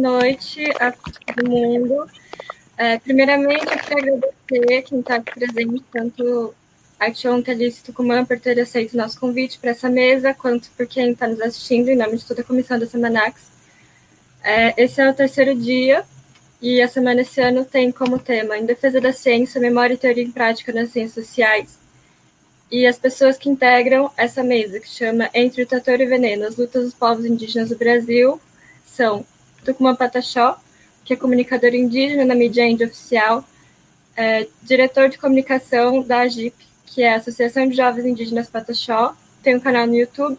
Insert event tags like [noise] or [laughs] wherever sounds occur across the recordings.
noite a todo mundo. É, primeiramente, eu quero agradecer quem está presente, tanto a Tion Alice Tucumã por ter aceito o nosso convite para essa mesa, quanto por quem está nos assistindo, em nome de toda a comissão da Semanax. É, esse é o terceiro dia, e a semana esse ano tem como tema Em Defesa da Ciência, Memória e Teoria em Prática nas Ciências Sociais. E as pessoas que integram essa mesa, que chama Entre o Trator e o Veneno, as lutas dos povos indígenas do Brasil, são Tucumã Pataxó, que é comunicador indígena na mídia índia oficial, é, diretor de comunicação da AGIP, que é a Associação de Jovens Indígenas Pataxó, tem um canal no YouTube,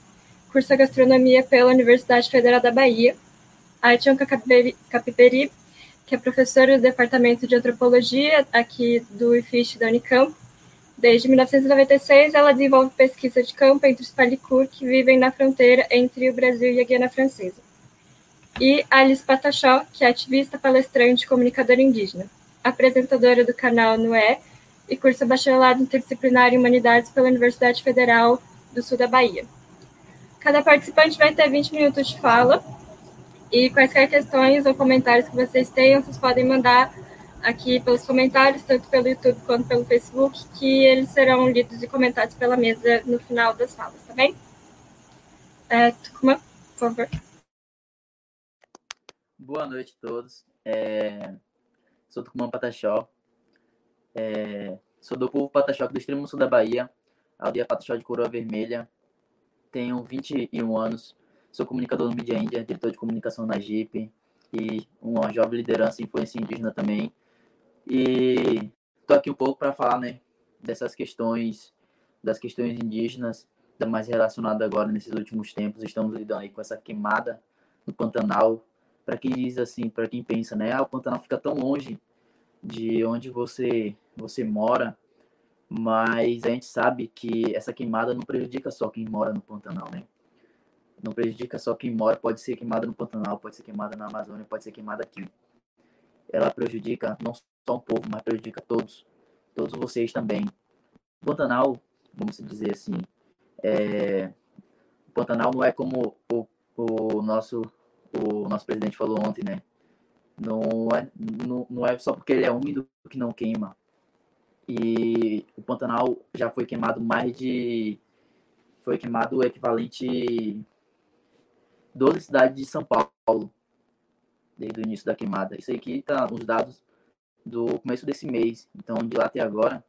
cursa gastronomia pela Universidade Federal da Bahia, a Etião Capiberi, que é professora do Departamento de Antropologia aqui do IFISH da Unicamp. Desde 1996, ela desenvolve pesquisa de campo entre os Palicur, que vivem na fronteira entre o Brasil e a Guiana Francesa e Alice Patachó, que é ativista, palestrante e comunicadora indígena, apresentadora do canal Noé e cursa bacharelado interdisciplinar em Humanidades pela Universidade Federal do Sul da Bahia. Cada participante vai ter 20 minutos de fala e quaisquer questões ou comentários que vocês tenham, vocês podem mandar aqui pelos comentários, tanto pelo YouTube quanto pelo Facebook, que eles serão lidos e comentados pela mesa no final das falas, tá bem? É, Tucumã, por favor. Boa noite a todos. É... Sou Tucumã Pataxó. É... Sou do povo Pataxó do extremo sul da Bahia, aldeia Pataxó de Coroa Vermelha. Tenho 21 anos. Sou comunicador no Mídia Índia, diretor de comunicação na JIP e uma jovem liderança e influência indígena também. E estou aqui um pouco para falar né, dessas questões, das questões indígenas, da mais relacionada agora nesses últimos tempos. Estamos lidando aí com essa queimada no Pantanal, para quem diz assim, para quem pensa, né? Ah, o Pantanal fica tão longe de onde você você mora, mas a gente sabe que essa queimada não prejudica só quem mora no Pantanal, né? Não prejudica só quem mora, pode ser queimada no Pantanal, pode ser queimada na Amazônia, pode ser queimada aqui. Ela prejudica não só um povo, mas prejudica todos, todos vocês também. O Pantanal, vamos dizer assim, é... o Pantanal não é como o, o nosso o nosso presidente falou ontem, né? Não é, não, não é só porque ele é úmido que não queima. E o Pantanal já foi queimado mais de. Foi queimado o equivalente 12 cidades de São Paulo desde o início da queimada. Isso aqui tá nos dados do começo desse mês. Então, de lá até agora,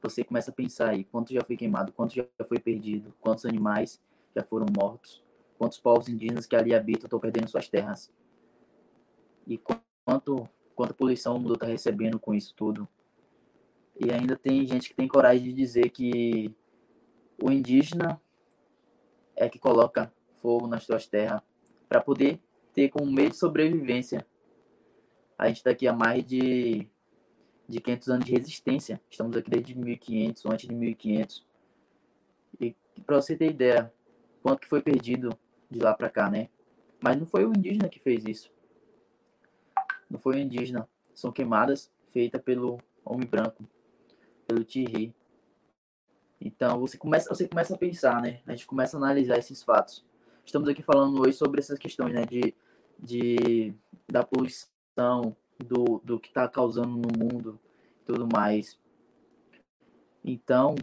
você começa a pensar aí quanto já foi queimado, quanto já foi perdido, quantos animais já foram mortos quantos povos indígenas que ali habitam estão perdendo suas terras. E quanto, quanto poluição o mundo está recebendo com isso tudo. E ainda tem gente que tem coragem de dizer que o indígena é que coloca fogo nas suas terras para poder ter como meio de sobrevivência. A gente está aqui há mais de, de 500 anos de resistência. Estamos aqui desde 1500, ou antes de 1500. E para você ter ideia, quanto que foi perdido de lá para cá, né? Mas não foi o indígena que fez isso. Não foi o indígena. São queimadas feitas pelo homem branco, pelo Thierry. Então você começa, você começa a pensar, né? A gente começa a analisar esses fatos. Estamos aqui falando hoje sobre essas questões, né? De, de da poluição, do, do que está causando no mundo, tudo mais. Então,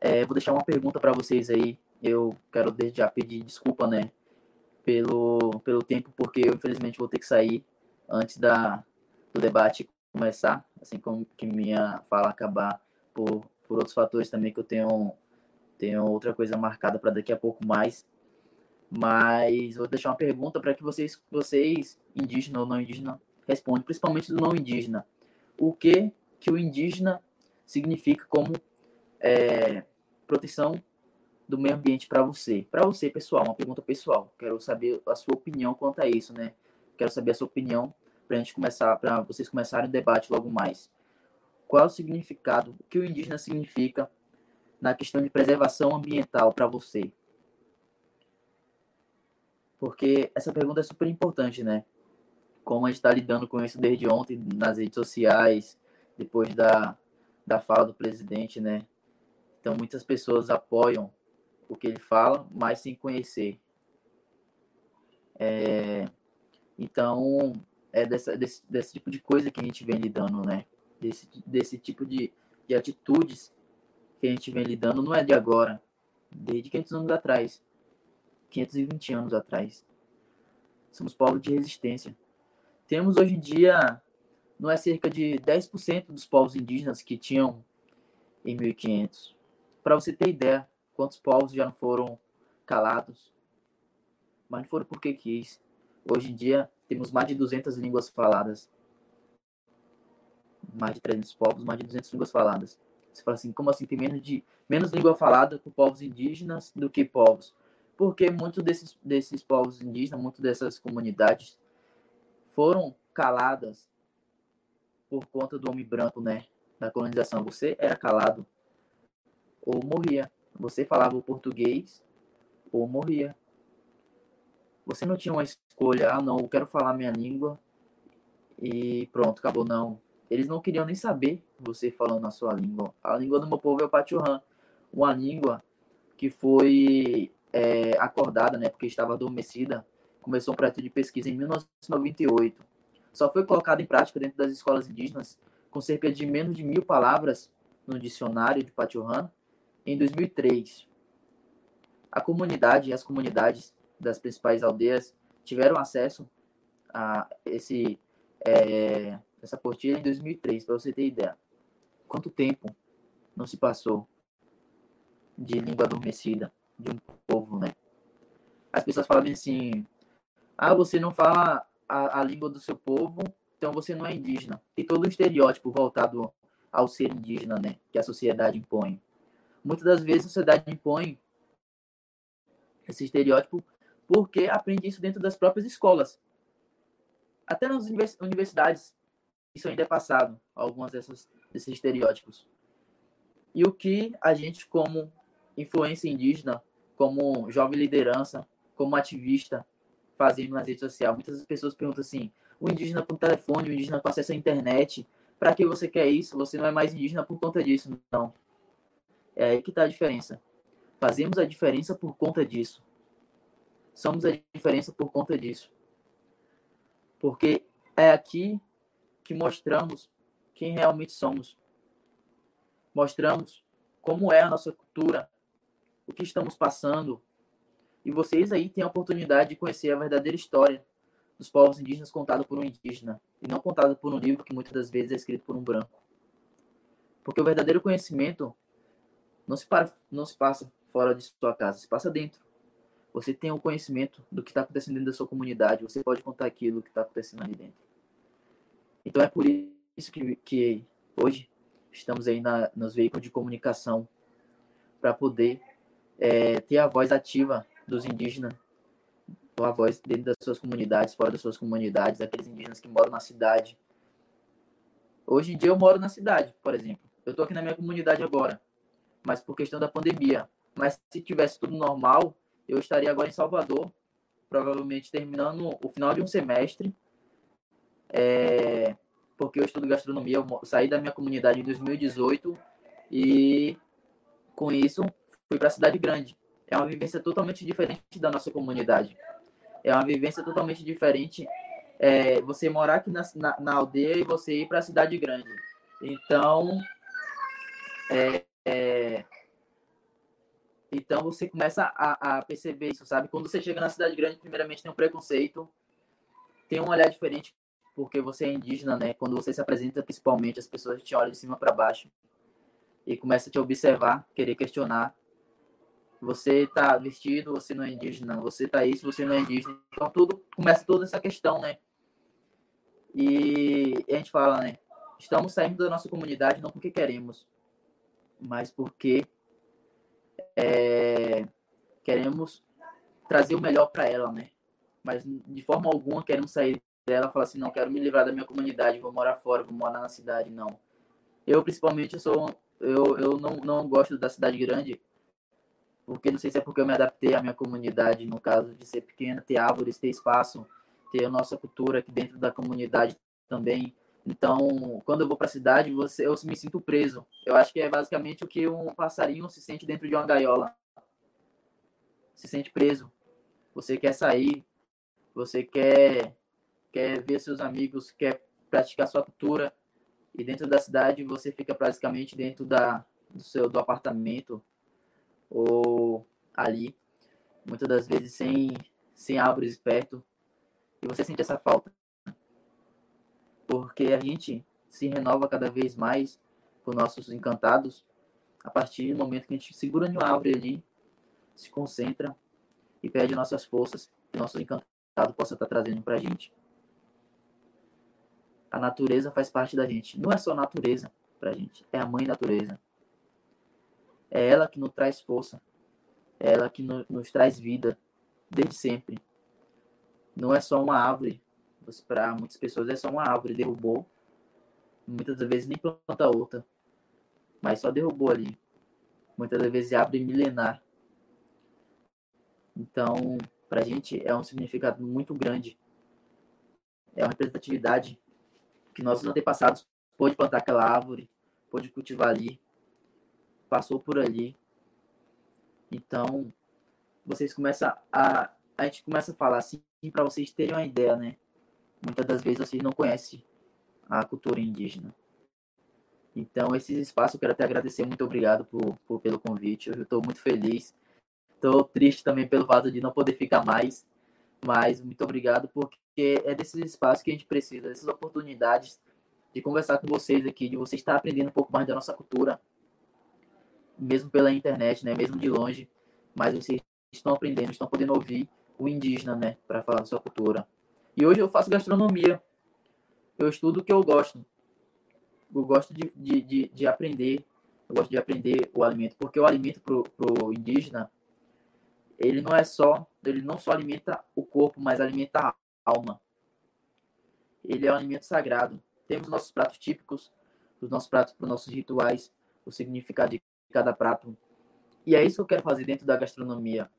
é, vou deixar uma pergunta para vocês aí. Eu quero desde já pedir desculpa, né? Pelo, pelo tempo, porque eu infelizmente vou ter que sair antes da, do debate começar, assim como que minha fala acabar por, por outros fatores também que eu tenho, tenho outra coisa marcada para daqui a pouco mais. Mas vou deixar uma pergunta para que vocês, vocês, indígena ou não indígena, respondam, principalmente do não indígena. O que que o indígena significa como é, proteção do meio ambiente para você? Para você, pessoal, uma pergunta pessoal. Quero saber a sua opinião quanto a isso, né? Quero saber a sua opinião para gente começar, para vocês começarem o debate logo mais. Qual é o significado, o que o indígena significa na questão de preservação ambiental para você? Porque essa pergunta é super importante, né? Como a gente está lidando com isso desde ontem nas redes sociais, depois da, da fala do presidente, né? Então, muitas pessoas apoiam o que ele fala, mas sem conhecer. É, então, é dessa, desse, desse tipo de coisa que a gente vem lidando, né? Desse, desse tipo de, de atitudes que a gente vem lidando não é de agora, desde 500 anos atrás, 520 anos atrás. Somos povos de resistência. Temos hoje em dia, não é cerca de 10% dos povos indígenas que tinham em 1500. Para você ter ideia, quantos povos já não foram calados, mas não foram porque quis. Hoje em dia, temos mais de 200 línguas faladas. Mais de 300 povos, mais de 200 línguas faladas. Você fala assim, como assim tem menos de menos língua falada por povos indígenas do que povos? Porque muitos desses desses povos indígenas, muitas dessas comunidades foram caladas por conta do homem branco, né? Da colonização. Você era calado ou morria. Você falava o português ou morria. Você não tinha uma escolha, ah não, eu quero falar minha língua e pronto, acabou não. Eles não queriam nem saber você falando a sua língua. A língua do meu povo é o Pachurran, uma língua que foi é, acordada, né, porque estava adormecida. Começou um projeto de pesquisa em 1998. Só foi colocado em prática dentro das escolas indígenas, com cerca de menos de mil palavras no dicionário de Pachurran, em 2003. A comunidade e as comunidades das principais aldeias tiveram acesso a esse é, essa apostila em 2003, para você ter ideia. Quanto tempo não se passou de língua adormecida de um povo, né? As pessoas falam assim: ah, você não fala a, a língua do seu povo, então você não é indígena. Tem todo um estereótipo voltado ao ser indígena, né? Que a sociedade impõe. Muitas das vezes a sociedade impõe esse estereótipo porque aprende isso dentro das próprias escolas. Até nas universidades isso ainda é passado, algumas desses estereótipos. E o que a gente, como influência indígena, como jovem liderança, como ativista, fazemos nas redes sociais? Muitas pessoas perguntam assim: o indígena com telefone, o indígena com acesso à internet, para que você quer isso? Você não é mais indígena por conta disso. Não. É aí que está a diferença. Fazemos a diferença por conta disso. Somos a diferença por conta disso. Porque é aqui que mostramos quem realmente somos. Mostramos como é a nossa cultura, o que estamos passando. E vocês aí têm a oportunidade de conhecer a verdadeira história dos povos indígenas contada por um indígena e não contada por um livro que muitas das vezes é escrito por um branco. Porque o verdadeiro conhecimento não se, para, não se passa fora de sua casa, se passa dentro. Você tem o conhecimento do que está acontecendo dentro da sua comunidade, você pode contar aquilo que está acontecendo ali dentro. Então é por isso que, que hoje estamos aí na, nos veículos de comunicação para poder é, ter a voz ativa dos indígenas, a voz dentro das suas comunidades, fora das suas comunidades, aqueles indígenas que moram na cidade. Hoje em dia eu moro na cidade, por exemplo. Eu estou aqui na minha comunidade agora, mas por questão da pandemia. Mas se tivesse tudo normal, eu estaria agora em Salvador, provavelmente terminando o final de um semestre é, porque eu estudo gastronomia, eu saí da minha comunidade em 2018 e com isso fui para a cidade grande. É uma vivência totalmente diferente da nossa comunidade. É uma vivência totalmente diferente é, você morar aqui na, na, na, aldeia e você ir para a cidade grande. Então, é, é, então você começa a, a, perceber isso, sabe? Quando você chega na cidade grande, primeiramente tem um preconceito, tem um olhar diferente porque você é indígena, né? Quando você se apresenta, principalmente, as pessoas te olham de cima para baixo e começam a te observar, querer questionar. Você tá vestido, você não é indígena. Você tá isso, você não é indígena. Então tudo começa toda essa questão, né? E a gente fala, né? Estamos saindo da nossa comunidade não porque queremos, mas porque é, queremos trazer o melhor para ela, né? Mas de forma alguma queremos sair dela fala assim, não quero me livrar da minha comunidade, vou morar fora, vou morar na cidade, não. Eu principalmente sou eu, eu não, não gosto da cidade grande, porque não sei se é porque eu me adaptei à minha comunidade, no caso de ser pequena, ter árvores, ter espaço, ter a nossa cultura aqui dentro da comunidade também. Então, quando eu vou para a cidade, você, eu me sinto preso. Eu acho que é basicamente o que um passarinho se sente dentro de uma gaiola. Se sente preso. Você quer sair, você quer quer ver seus amigos, quer praticar sua cultura, e dentro da cidade você fica praticamente dentro da, do seu do apartamento ou ali, muitas das vezes sem, sem árvores perto, e você sente essa falta. Porque a gente se renova cada vez mais por nossos encantados a partir do momento que a gente segura em uma árvore ali, se concentra e pede nossas forças que nosso encantado possa estar trazendo para a gente. A natureza faz parte da gente. Não é só a natureza para a gente, é a mãe natureza. É ela que nos traz força. É ela que no, nos traz vida desde sempre. Não é só uma árvore. Para muitas pessoas é só uma árvore. Derrubou. Muitas vezes nem planta outra. Mas só derrubou ali. Muitas vezes é árvore milenar. Então, para a gente é um significado muito grande. É uma representatividade que nossos antepassados pôde plantar aquela árvore, pôde cultivar ali, passou por ali. Então, vocês começam a. A gente começa a falar assim para vocês terem uma ideia, né? Muitas das vezes vocês não conhecem a cultura indígena. Então, esse espaço eu quero até agradecer. Muito obrigado por, por pelo convite. Eu estou muito feliz. Estou triste também pelo fato de não poder ficar mais. Mas muito obrigado, porque é desses espaços que a gente precisa, dessas oportunidades de conversar com vocês aqui, de vocês estar aprendendo um pouco mais da nossa cultura, mesmo pela internet, né? Mesmo de longe, mas vocês estão aprendendo, estão podendo ouvir o indígena, né? Para falar da sua cultura. E hoje eu faço gastronomia. Eu estudo o que eu gosto. Eu gosto de, de, de, de aprender. Eu gosto de aprender o alimento, porque o alimento pro, pro indígena, ele não é só, ele não só alimenta o corpo, mas alimenta a alma. Ele é um alimento sagrado. Temos nossos pratos típicos, os nossos pratos para os nossos rituais, o significado de cada prato. E é isso que eu quero fazer dentro da gastronomia.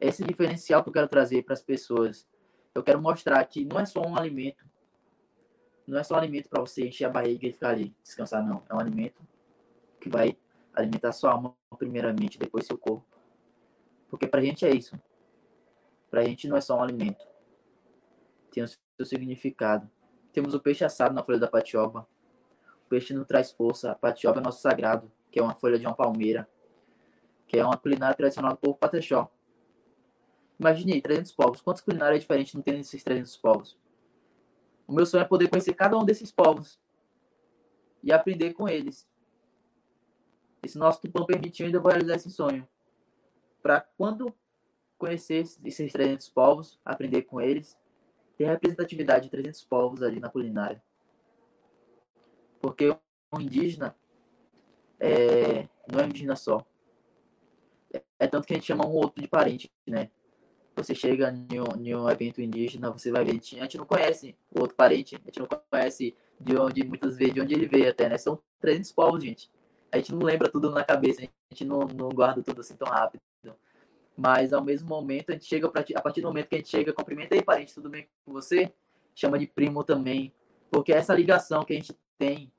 Esse diferencial que eu quero trazer para as pessoas. Eu quero mostrar que não é só um alimento. Não é só um alimento para você encher a barriga e ficar ali, descansar, não. É um alimento que vai alimentar sua alma primeiramente, depois seu corpo. Porque para a gente é isso. Para a gente não é só um alimento. Tem o seu significado. Temos o peixe assado na folha da patioba. O peixe não traz força. A patioba é nosso sagrado que é uma folha de uma palmeira, que é uma culinária tradicional do povo patechó. Imagine aí, 300 povos. Quantas culinárias diferentes não tem nesses 300 povos? O meu sonho é poder conhecer cada um desses povos e aprender com eles. Esse nosso tupão permitiu, ainda vou realizar esse sonho. Para quando conhecer esses 300 povos, aprender com eles, ter representatividade de 300 povos ali na culinária. Porque o indígena, é, não é indígena só. É, é, tanto que a gente chama um outro de parente, né? Você chega em um, em um evento indígena, você vai ver, a gente, a gente não conhece o outro parente, a gente não conhece de onde, muitas vezes, de onde ele veio até, né? São 300 povos, gente. A gente não lembra tudo na cabeça, a gente não, não guarda tudo assim tão rápido. Mas, ao mesmo momento, a gente chega, pra, a partir do momento que a gente chega, cumprimenta aí, parente, tudo bem com você? Chama de primo também. Porque essa ligação que a gente tem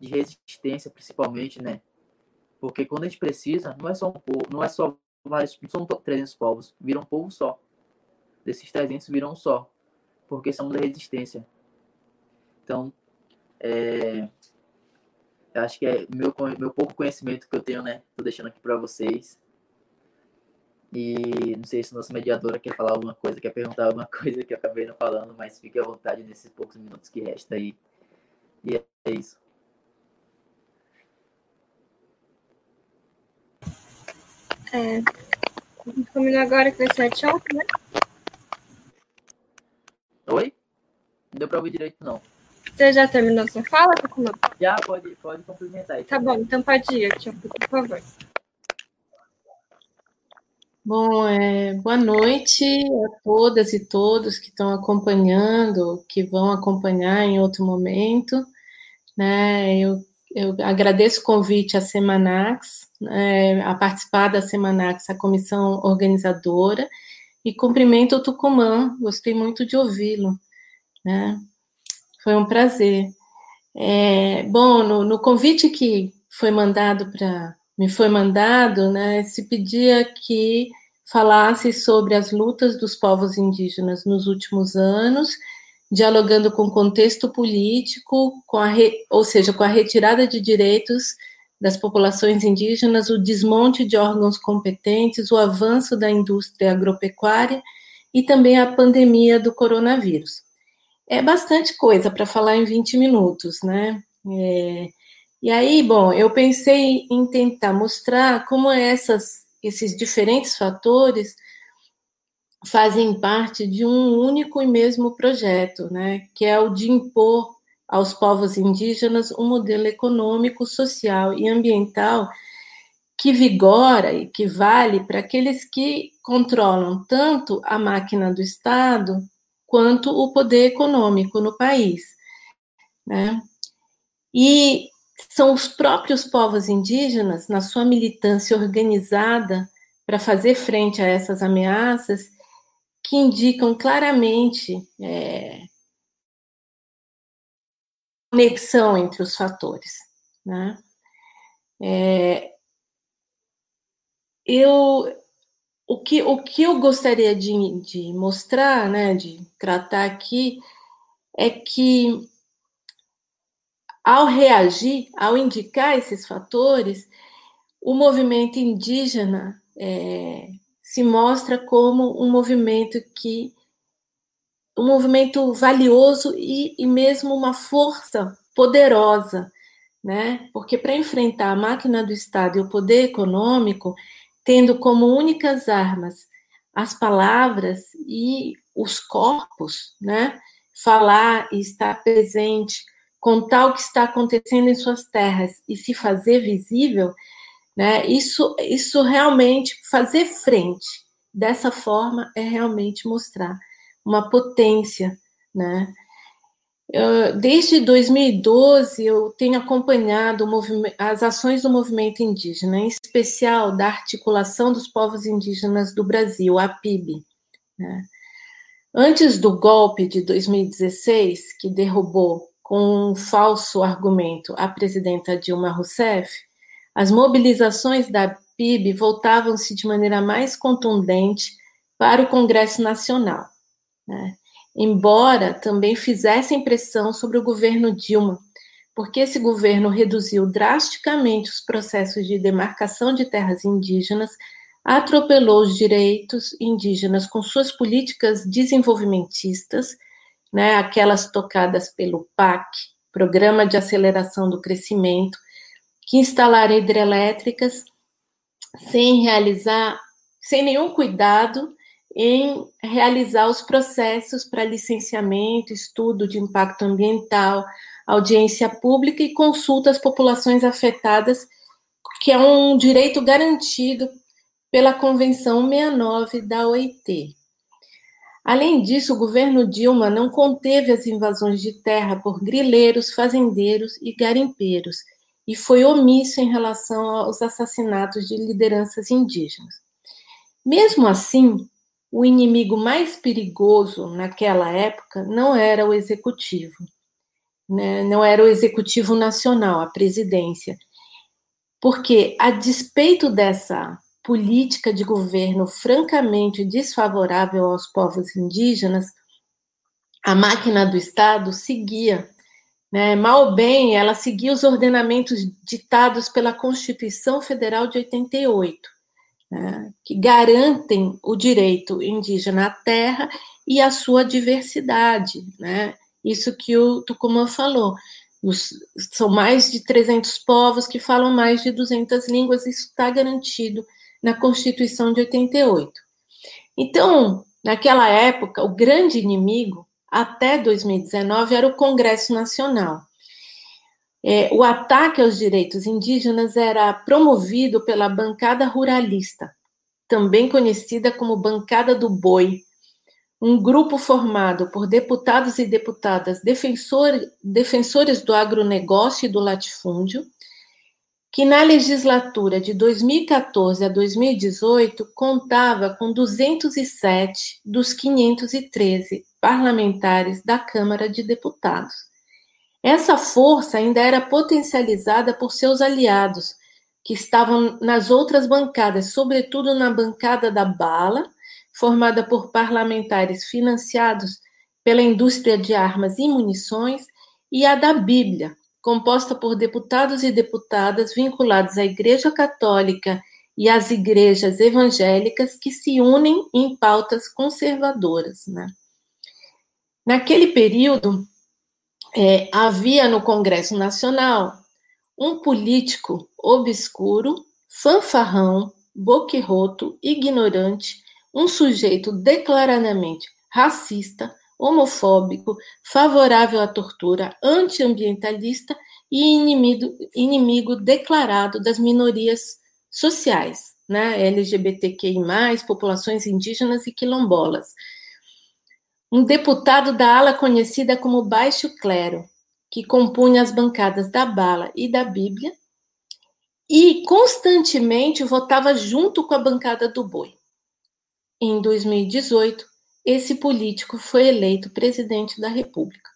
de resistência, principalmente, né? Porque quando a gente precisa, não é só um povo, não é só vários, são 300 povos, viram um povo só. Desses 300 viram um só, porque somos da resistência. Então, é, acho que é meu, meu pouco conhecimento que eu tenho, né? Tô deixando aqui para vocês. E não sei se nossa mediadora quer falar alguma coisa, quer perguntar alguma [laughs] coisa que eu acabei não falando, mas fique à vontade nesses poucos minutos que resta aí. E é isso. É, a gente combinou agora que vai ser a Tchau, né? Oi? Não deu pra ouvir direito, não. Você já terminou sua fala, Takuma? Já, pode, pode complementar. Aí, tá bom, então pode ir, Tchau, por favor. Bom, é, boa noite a todas e todos que estão acompanhando, que vão acompanhar em outro momento. Né? Eu, eu agradeço o convite à Semanax, é, a participar da Semanax, a comissão organizadora, e cumprimento o Tucumã, gostei muito de ouvi-lo, né? Foi um prazer. É, bom, no, no, convite que foi mandado para me foi mandado, né, se pedia que falasse sobre as lutas dos povos indígenas nos últimos anos, dialogando com o contexto político, com a re, ou seja, com a retirada de direitos das populações indígenas, o desmonte de órgãos competentes, o avanço da indústria agropecuária e também a pandemia do coronavírus. É bastante coisa para falar em 20 minutos, né? É, e aí, bom, eu pensei em tentar mostrar como essas, esses diferentes fatores fazem parte de um único e mesmo projeto, né? Que é o de impor aos povos indígenas um modelo econômico, social e ambiental que vigora e que vale para aqueles que controlam tanto a máquina do Estado quanto o poder econômico no país. Né? E são os próprios povos indígenas, na sua militância organizada para fazer frente a essas ameaças, que indicam claramente é, conexão entre os fatores. Né? É, eu, o, que, o que eu gostaria de, de mostrar, né, de tratar aqui, é que ao reagir, ao indicar esses fatores, o movimento indígena é, se mostra como um movimento que um movimento valioso e, e mesmo uma força poderosa, né? Porque para enfrentar a máquina do Estado e o poder econômico, tendo como únicas armas as palavras e os corpos, né? Falar e estar presente, contar o que está acontecendo em suas terras e se fazer visível, né? Isso, isso realmente fazer frente dessa forma é realmente mostrar uma potência, né? Desde 2012 eu tenho acompanhado as ações do movimento indígena, em especial da articulação dos povos indígenas do Brasil, a PIB. Né? Antes do golpe de 2016, que derrubou com um falso argumento a presidenta Dilma Rousseff, as mobilizações da PIB voltavam-se de maneira mais contundente para o Congresso Nacional né? embora também fizessem pressão sobre o governo Dilma, porque esse governo reduziu drasticamente os processos de demarcação de terras indígenas, atropelou os direitos indígenas com suas políticas desenvolvimentistas, né, aquelas tocadas pelo PAC, Programa de Aceleração do Crescimento, que instalaram hidrelétricas sem realizar, sem nenhum cuidado em realizar os processos para licenciamento, estudo de impacto ambiental, audiência pública e consulta às populações afetadas, que é um direito garantido pela Convenção 69 da OIT. Além disso, o governo Dilma não conteve as invasões de terra por grileiros, fazendeiros e garimpeiros e foi omisso em relação aos assassinatos de lideranças indígenas. Mesmo assim, o inimigo mais perigoso naquela época não era o executivo, né? não era o executivo nacional, a presidência. Porque, a despeito dessa política de governo francamente desfavorável aos povos indígenas, a máquina do Estado seguia. Né? Mal ou bem, ela seguia os ordenamentos ditados pela Constituição Federal de 88 né, que garantem o direito indígena à terra e à sua diversidade. Né? Isso que o Tucumã falou. Os, são mais de 300 povos que falam mais de 200 línguas, isso está garantido na Constituição de 88. Então, naquela época, o grande inimigo, até 2019, era o Congresso Nacional. É, o ataque aos direitos indígenas era promovido pela bancada ruralista, também conhecida como Bancada do Boi, um grupo formado por deputados e deputadas defensor, defensores do agronegócio e do latifúndio, que na legislatura de 2014 a 2018 contava com 207 dos 513 parlamentares da Câmara de Deputados essa força ainda era potencializada por seus aliados, que estavam nas outras bancadas, sobretudo na bancada da bala, formada por parlamentares financiados pela indústria de armas e munições, e a da Bíblia, composta por deputados e deputadas vinculados à Igreja Católica e às igrejas evangélicas que se unem em pautas conservadoras. Né? Naquele período, é, havia no Congresso Nacional um político obscuro, fanfarrão, boquirroto, ignorante, um sujeito declaradamente racista, homofóbico, favorável à tortura, antiambientalista e inimigo, inimigo declarado das minorias sociais, né? LGBTQI, populações indígenas e quilombolas. Um deputado da ala conhecida como Baixo Clero, que compunha as bancadas da Bala e da Bíblia, e constantemente votava junto com a bancada do Boi. Em 2018, esse político foi eleito presidente da República.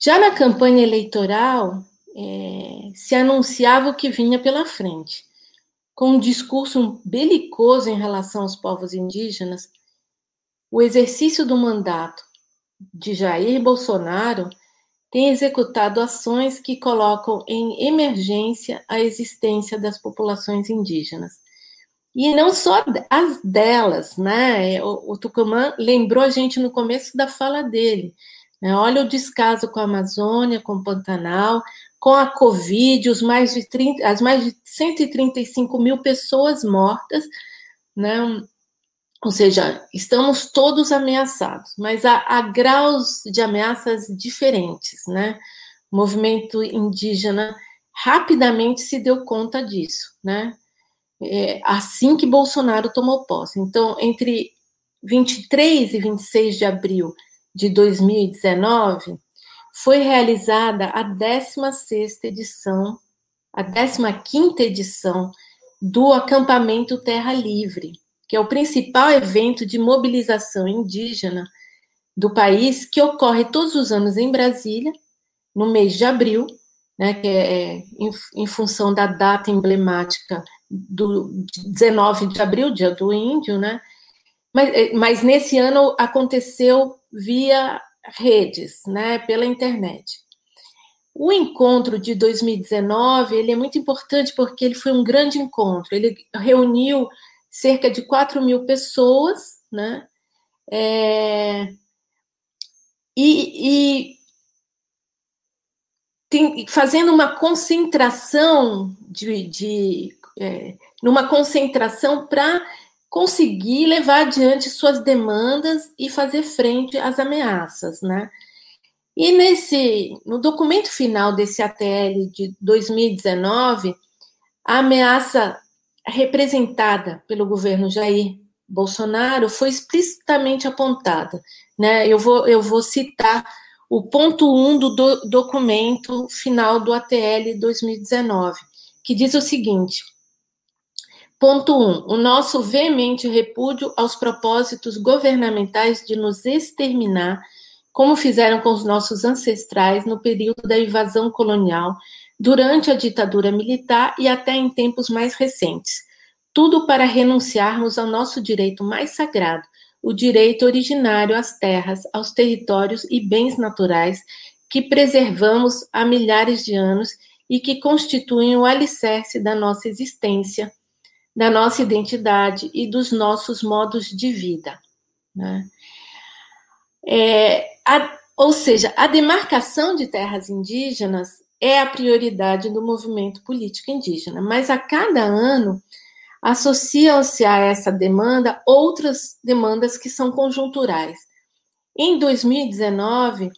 Já na campanha eleitoral, é, se anunciava o que vinha pela frente. Com um discurso belicoso em relação aos povos indígenas, o exercício do mandato de Jair Bolsonaro tem executado ações que colocam em emergência a existência das populações indígenas. E não só as delas, né? O, o Tucumã lembrou a gente no começo da fala dele. Né? Olha o descaso com a Amazônia, com o Pantanal, com a Covid, os mais de 30, as mais de 135 mil pessoas mortas, né? Ou seja, estamos todos ameaçados, mas há, há graus de ameaças diferentes, né? O movimento indígena rapidamente se deu conta disso, né? É, assim que Bolsonaro tomou posse. Então, entre 23 e 26 de abril de 2019, foi realizada a 16ª edição, a 15ª edição do acampamento Terra Livre, que é o principal evento de mobilização indígena do país, que ocorre todos os anos em Brasília, no mês de abril, né, que é, é em, em função da data emblemática do 19 de abril, dia do índio, né? Mas, é, mas nesse ano aconteceu via redes, né, pela internet. O encontro de 2019 ele é muito importante porque ele foi um grande encontro. Ele reuniu cerca de 4 mil pessoas, né? É, e, e tem, fazendo uma concentração de, de é, numa concentração para conseguir levar adiante suas demandas e fazer frente às ameaças, né? E nesse, no documento final desse ATL de 2019, a ameaça representada pelo governo Jair Bolsonaro foi explicitamente apontada, né? Eu vou, eu vou citar o ponto 1 um do, do documento final do ATL 2019, que diz o seguinte: Ponto 1. Um, o nosso veemente repúdio aos propósitos governamentais de nos exterminar, como fizeram com os nossos ancestrais no período da invasão colonial, durante a ditadura militar e até em tempos mais recentes. Tudo para renunciarmos ao nosso direito mais sagrado, o direito originário às terras, aos territórios e bens naturais que preservamos há milhares de anos e que constituem o alicerce da nossa existência da nossa identidade e dos nossos modos de vida. Né? É, a, ou seja, a demarcação de terras indígenas é a prioridade do movimento político indígena, mas a cada ano associam-se a essa demanda outras demandas que são conjunturais. Em 2019,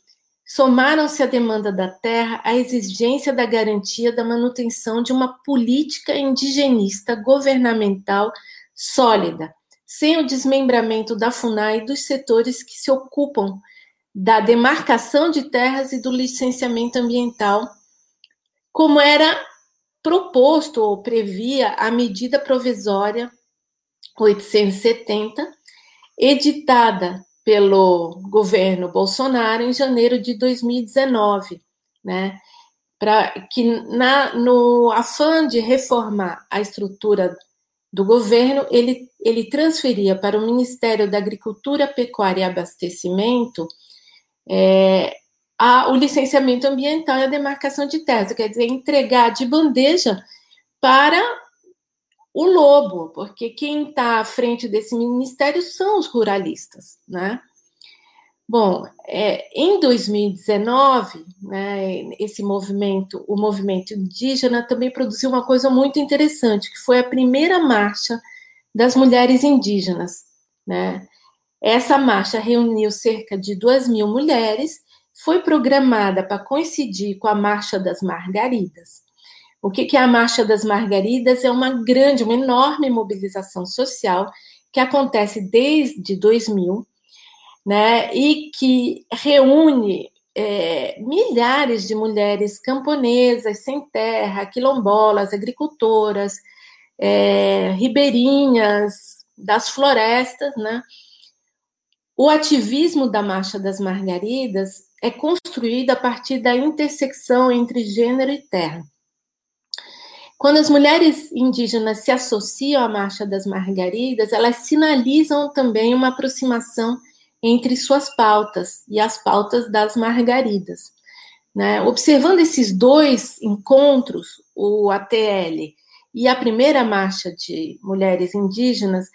somaram-se à demanda da terra a exigência da garantia da manutenção de uma política indigenista governamental sólida, sem o desmembramento da FUNAI dos setores que se ocupam da demarcação de terras e do licenciamento ambiental, como era proposto ou previa a medida provisória 870, editada pelo governo Bolsonaro em janeiro de 2019, né? para que na, no afã de reformar a estrutura do governo, ele, ele transferia para o Ministério da Agricultura, Pecuária e Abastecimento é, a, o licenciamento ambiental e a demarcação de terras, quer dizer, entregar de bandeja para o lobo, porque quem está à frente desse ministério são os ruralistas, né? Bom, é, em 2019, né, esse movimento, o movimento indígena também produziu uma coisa muito interessante, que foi a primeira marcha das mulheres indígenas. Né? Essa marcha reuniu cerca de duas mil mulheres, foi programada para coincidir com a Marcha das Margaridas. O que, é a Marcha das Margaridas? É uma grande, uma enorme mobilização social que acontece desde 2000 né, e que reúne é, milhares de mulheres camponesas, sem terra, quilombolas, agricultoras, é, ribeirinhas, das florestas, né? O ativismo da Marcha das Margaridas é construído a partir da intersecção entre gênero e terra. Quando as mulheres indígenas se associam à Marcha das Margaridas, elas sinalizam também uma aproximação entre suas pautas e as pautas das margaridas. Né? Observando esses dois encontros, o ATL e a primeira marcha de mulheres indígenas,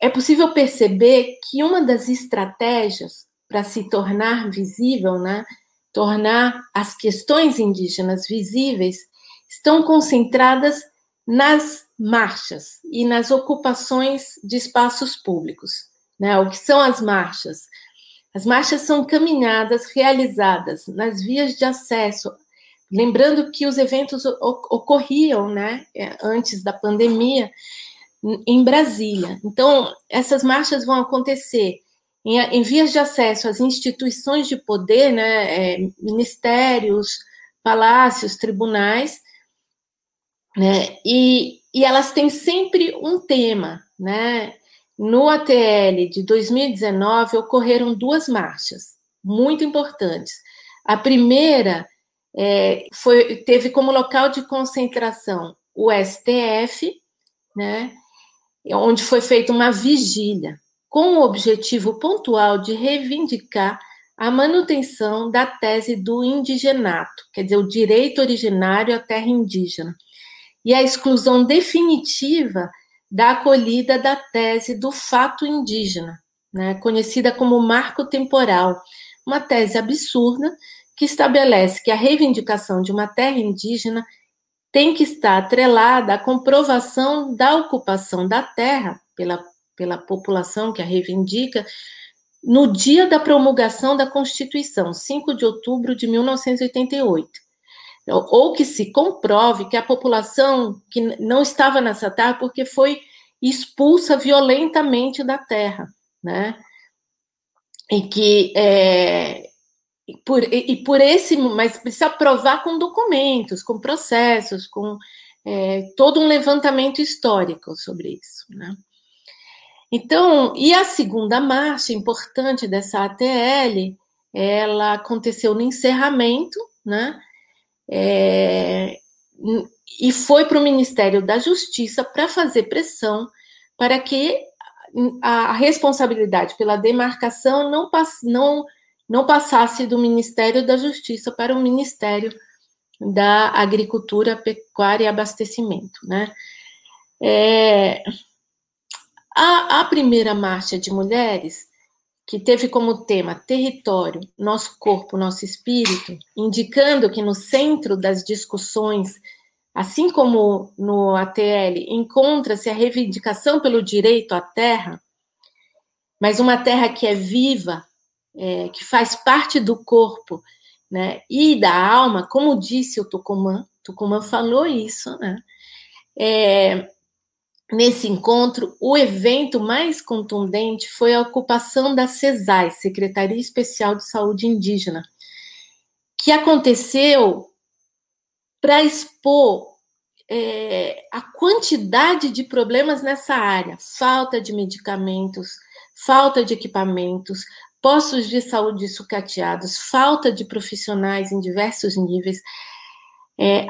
é possível perceber que uma das estratégias para se tornar visível, né, tornar as questões indígenas visíveis, estão concentradas nas marchas e nas ocupações de espaços públicos. Né? O que são as marchas? As marchas são caminhadas realizadas nas vias de acesso. Lembrando que os eventos ocorriam né, é, antes da pandemia em Brasília. Então, essas marchas vão acontecer em, em vias de acesso às instituições de poder, né, é, ministérios, palácios, tribunais, né, e, e elas têm sempre um tema, né? No ATL de 2019 ocorreram duas marchas muito importantes. A primeira é, foi, teve como local de concentração o STF, né, onde foi feita uma vigília com o objetivo pontual de reivindicar a manutenção da tese do indigenato, quer dizer, o direito originário à terra indígena, e a exclusão definitiva da acolhida da tese do fato indígena, né, conhecida como marco temporal, uma tese absurda que estabelece que a reivindicação de uma terra indígena tem que estar atrelada à comprovação da ocupação da terra pela, pela população que a reivindica no dia da promulgação da Constituição, 5 de outubro de 1988 ou que se comprove que a população que não estava nessa terra porque foi expulsa violentamente da terra, né? E que é, por, e, e, por esse, mas precisa provar com documentos, com processos, com é, todo um levantamento histórico sobre isso, né? Então, e a segunda marcha importante dessa ATL, ela aconteceu no encerramento, né? é, e foi para o Ministério da Justiça para fazer pressão para que a responsabilidade pela demarcação não, pass, não, não passasse do Ministério da Justiça para o Ministério da Agricultura, Pecuária e Abastecimento. Né? É, a, a primeira marcha de mulheres que teve como tema território, nosso corpo, nosso espírito, indicando que no centro das discussões, assim como no ATL, encontra-se a reivindicação pelo direito à terra, mas uma terra que é viva, é, que faz parte do corpo né, e da alma, como disse o Tucumã, Tucumã falou isso, né? É, Nesse encontro, o evento mais contundente foi a ocupação da CESAI, Secretaria Especial de Saúde Indígena, que aconteceu para expor é, a quantidade de problemas nessa área: falta de medicamentos, falta de equipamentos, postos de saúde sucateados, falta de profissionais em diversos níveis, é,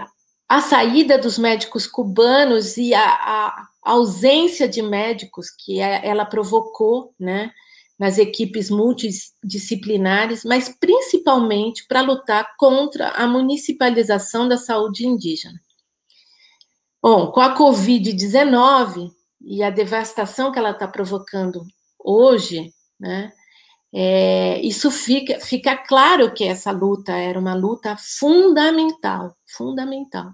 a saída dos médicos cubanos e a, a ausência de médicos que é, ela provocou, né, nas equipes multidisciplinares, mas principalmente para lutar contra a municipalização da saúde indígena. Bom, com a Covid-19 e a devastação que ela está provocando hoje, né, é, isso fica, fica claro que essa luta era uma luta fundamental, fundamental.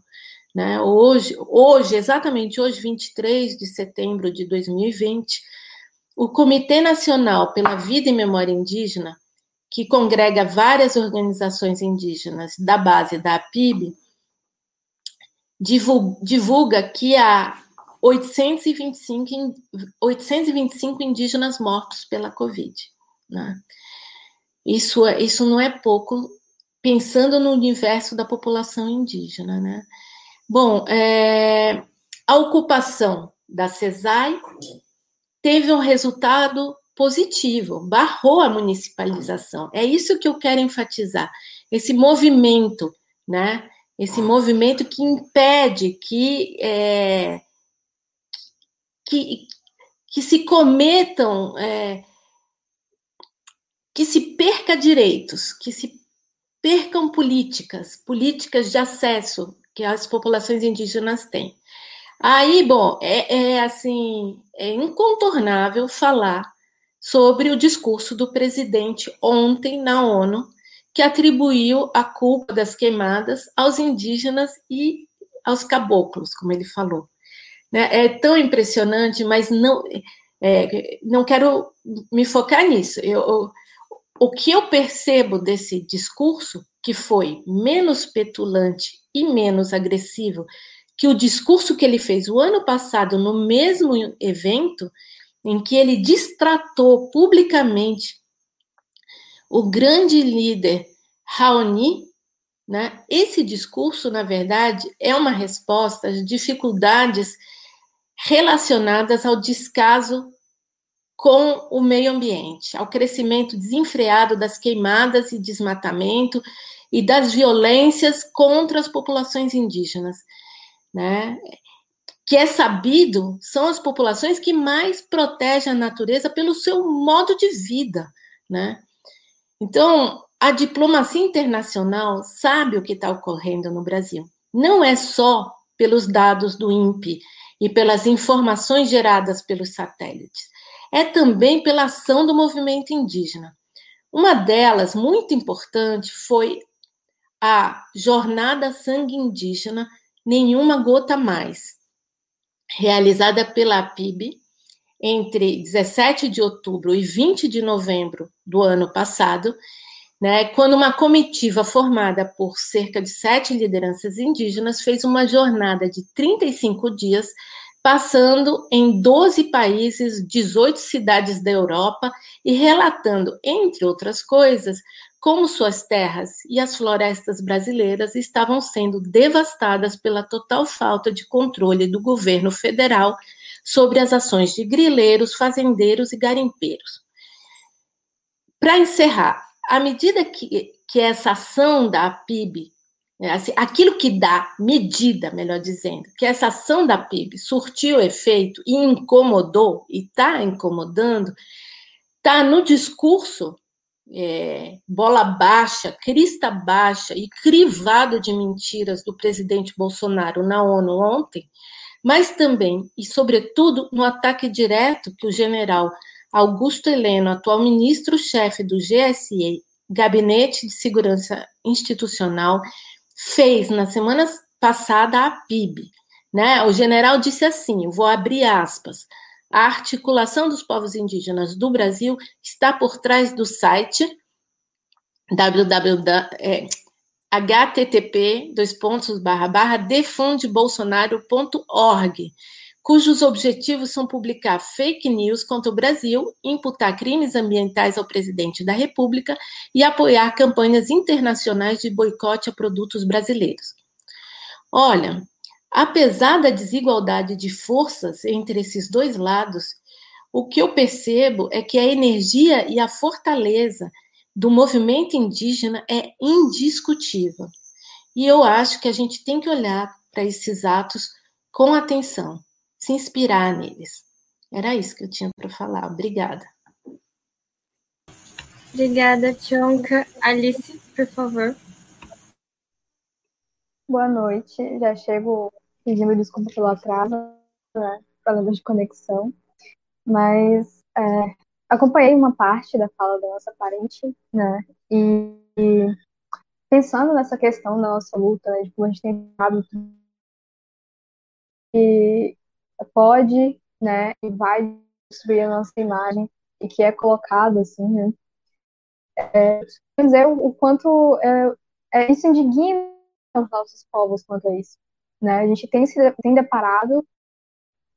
Né? Hoje, hoje, exatamente hoje, 23 de setembro de 2020, o Comitê Nacional pela Vida e Memória Indígena, que congrega várias organizações indígenas da base da APIB, divulga que há 825, 825 indígenas mortos pela Covid. Né? Isso, é, isso não é pouco, pensando no universo da população indígena. Né? Bom, é, a ocupação da CESAI teve um resultado positivo, barrou a municipalização. É isso que eu quero enfatizar. Esse movimento, né? Esse movimento que impede que, é, que, que se cometam, é, que se perca direitos, que se percam políticas, políticas de acesso que as populações indígenas têm. Aí, bom, é, é assim, é incontornável falar sobre o discurso do presidente ontem na ONU, que atribuiu a culpa das queimadas aos indígenas e aos caboclos, como ele falou. Né? É tão impressionante, mas não, é, não quero me focar nisso. Eu, eu, o que eu percebo desse discurso, que foi menos petulante e menos agressivo que o discurso que ele fez o ano passado no mesmo evento, em que ele distratou publicamente o grande líder Raoni, né? Esse discurso, na verdade, é uma resposta às dificuldades relacionadas ao descaso com o meio ambiente, ao crescimento desenfreado das queimadas e desmatamento e das violências contra as populações indígenas né? Que é sabido, são as populações que mais protegem a natureza pelo seu modo de vida, né? Então, a diplomacia internacional sabe o que está ocorrendo no Brasil. Não é só pelos dados do INPE e pelas informações geradas pelos satélites, é também pela ação do movimento indígena. Uma delas, muito importante, foi a Jornada Sangue Indígena, Nenhuma Gota Mais, realizada pela PIB entre 17 de outubro e 20 de novembro do ano passado, né, quando uma comitiva formada por cerca de sete lideranças indígenas fez uma jornada de 35 dias, passando em 12 países, 18 cidades da Europa e relatando, entre outras coisas, como suas terras e as florestas brasileiras estavam sendo devastadas pela total falta de controle do governo federal sobre as ações de grileiros, fazendeiros e garimpeiros. Para encerrar, à medida que, que essa ação da PIB, né, assim, aquilo que dá medida, melhor dizendo, que essa ação da PIB surtiu efeito e incomodou, e está incomodando, está no discurso é, bola baixa, crista baixa e crivado de mentiras do presidente Bolsonaro na ONU ontem, mas também e sobretudo no ataque direto que o general Augusto Heleno, atual ministro-chefe do GSE, Gabinete de Segurança Institucional, fez na semana passada a PIB. Né? O general disse assim: vou abrir aspas. A articulação dos povos indígenas do Brasil está por trás do site barra barra defundebolsonaro.org, cujos objetivos são publicar fake news contra o Brasil, imputar crimes ambientais ao presidente da República e apoiar campanhas internacionais de boicote a produtos brasileiros. Olha, Apesar da desigualdade de forças entre esses dois lados, o que eu percebo é que a energia e a fortaleza do movimento indígena é indiscutível. E eu acho que a gente tem que olhar para esses atos com atenção, se inspirar neles. Era isso que eu tinha para falar. Obrigada. Obrigada, Tionka. Alice, por favor. Boa noite. Já chego pedindo desculpa pelo atraso, né? Problemas de conexão. Mas é, acompanhei uma parte da fala da nossa parente, né? E, e pensando nessa questão da nossa luta, né, de como a gente tem hábito que pode, né, e vai destruir a nossa imagem e que é colocado assim, né? É, dizer o, o quanto é, é, isso indigna os nossos povos quanto a isso, né? A gente tem se tem deparado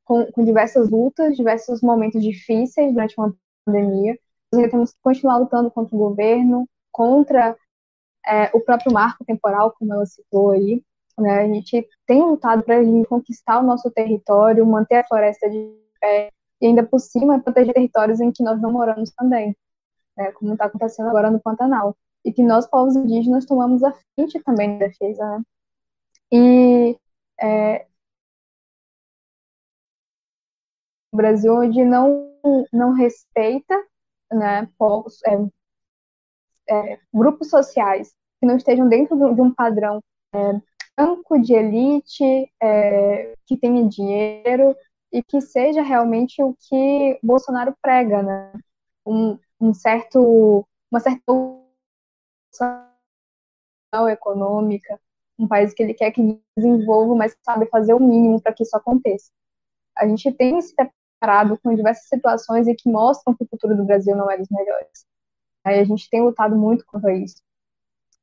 com, com diversas lutas, diversos momentos difíceis durante uma pandemia. Nós temos que continuar lutando contra o governo, contra é, o próprio marco temporal, como ela citou aí. Né? A gente tem lutado para conquistar o nosso território, manter a floresta de pé e ainda por cima proteger territórios em que nós não moramos também, né? como está acontecendo agora no Pantanal. E que nós, povos indígenas, tomamos a frente também da defesa. Né? E é, o Brasil onde não, não respeita né, povos, é, é, grupos sociais que não estejam dentro de um padrão é, branco de elite, é, que tenha dinheiro e que seja realmente o que Bolsonaro prega, né? Um, um certo, uma certa econômica, um país que ele quer que desenvolva, mas sabe fazer o mínimo para que isso aconteça. A gente tem se deparado com diversas situações e que mostram que o futuro do Brasil não é dos melhores. Aí a gente tem lutado muito contra isso.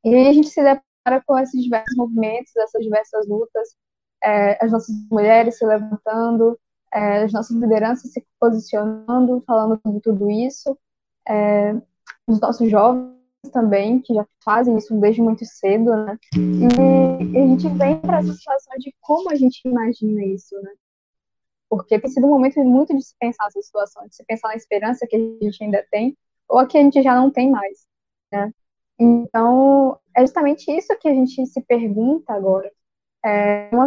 E a gente se depara com esses diversos movimentos, essas diversas lutas, é, as nossas mulheres se levantando, é, as nossas lideranças se posicionando, falando sobre tudo isso, é, os nossos jovens também, que já fazem isso desde muito cedo, né? E, e a gente vem para essa situação de como a gente imagina isso, né? Porque tem sido um momento muito de se pensar nessa situação, de se pensar na esperança que a gente ainda tem, ou a que a gente já não tem mais, né? Então, é justamente isso que a gente se pergunta agora. É, uma,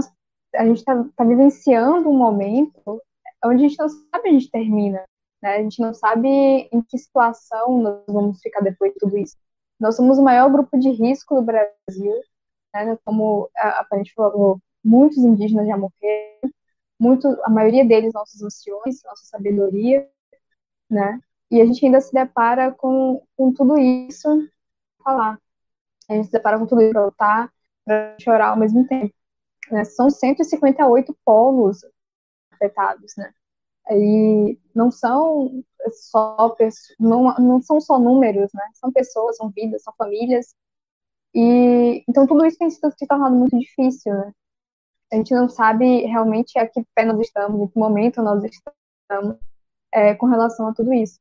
a gente está tá vivenciando um momento onde a gente não sabe onde termina, né? A gente não sabe em que situação nós vamos ficar depois de tudo isso. Nós somos o maior grupo de risco do Brasil, né? Como a, a gente falou, muitos indígenas já morreram, muito, a maioria deles nossos anciões, nossa sabedoria, né? E a gente ainda se depara com, com tudo isso falar. A gente se depara com tudo para lutar, para chorar ao mesmo tempo. Né? São 158 polos afetados, né? E não são só não, não são só números, né? São pessoas, são vidas, são famílias. E então tudo isso tem se tornado muito difícil, né? A gente não sabe realmente a que pé nós estamos, em que momento nós estamos é, com relação a tudo isso.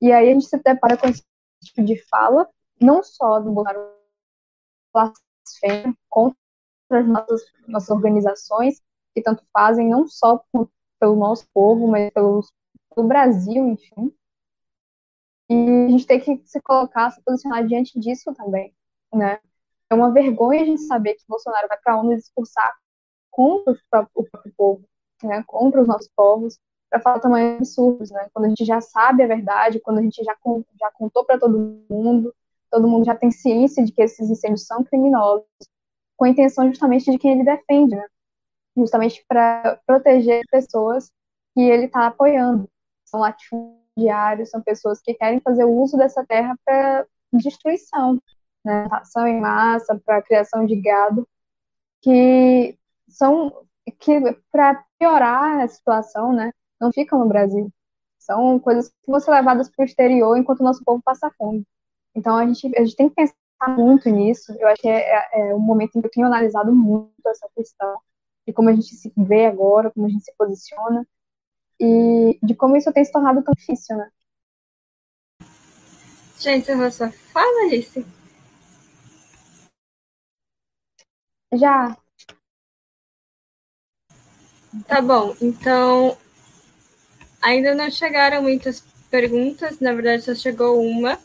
E aí a gente se depara com esse tipo de fala, não só do Bolsonaro blasfêmia contra as nossas, nossas organizações, que tanto fazem, não só pelo nosso povo, mas pelo, pelo Brasil, enfim. E a gente tem que se colocar, se posicionar diante disso também, né? É uma vergonha a gente saber que Bolsonaro vai para a ONU discursar contra o próprio povo, né? Contra os nossos povos, para falar tamanho absurdos, né? Quando a gente já sabe a verdade, quando a gente já, já contou para todo mundo, todo mundo já tem ciência de que esses incêndios são criminosos, com a intenção justamente de quem ele defende, né? Justamente para proteger pessoas que ele está apoiando. São latifundiários, são pessoas que querem fazer uso dessa terra para destruição, né? Ação em massa, para criação de gado, que são que para piorar a situação, né? não ficam no Brasil. São coisas que vão ser levadas para o exterior enquanto o nosso povo passa fome. Então a gente, a gente tem que pensar muito nisso. Eu acho que é, é, é um momento em que eu tenho analisado muito essa questão de como a gente se vê agora, como a gente se posiciona e de como isso tem se tornado tão difícil, né? Já encerrou sua fala, Alice? Já. Tá bom, então Ainda não chegaram muitas perguntas, na verdade só chegou uma,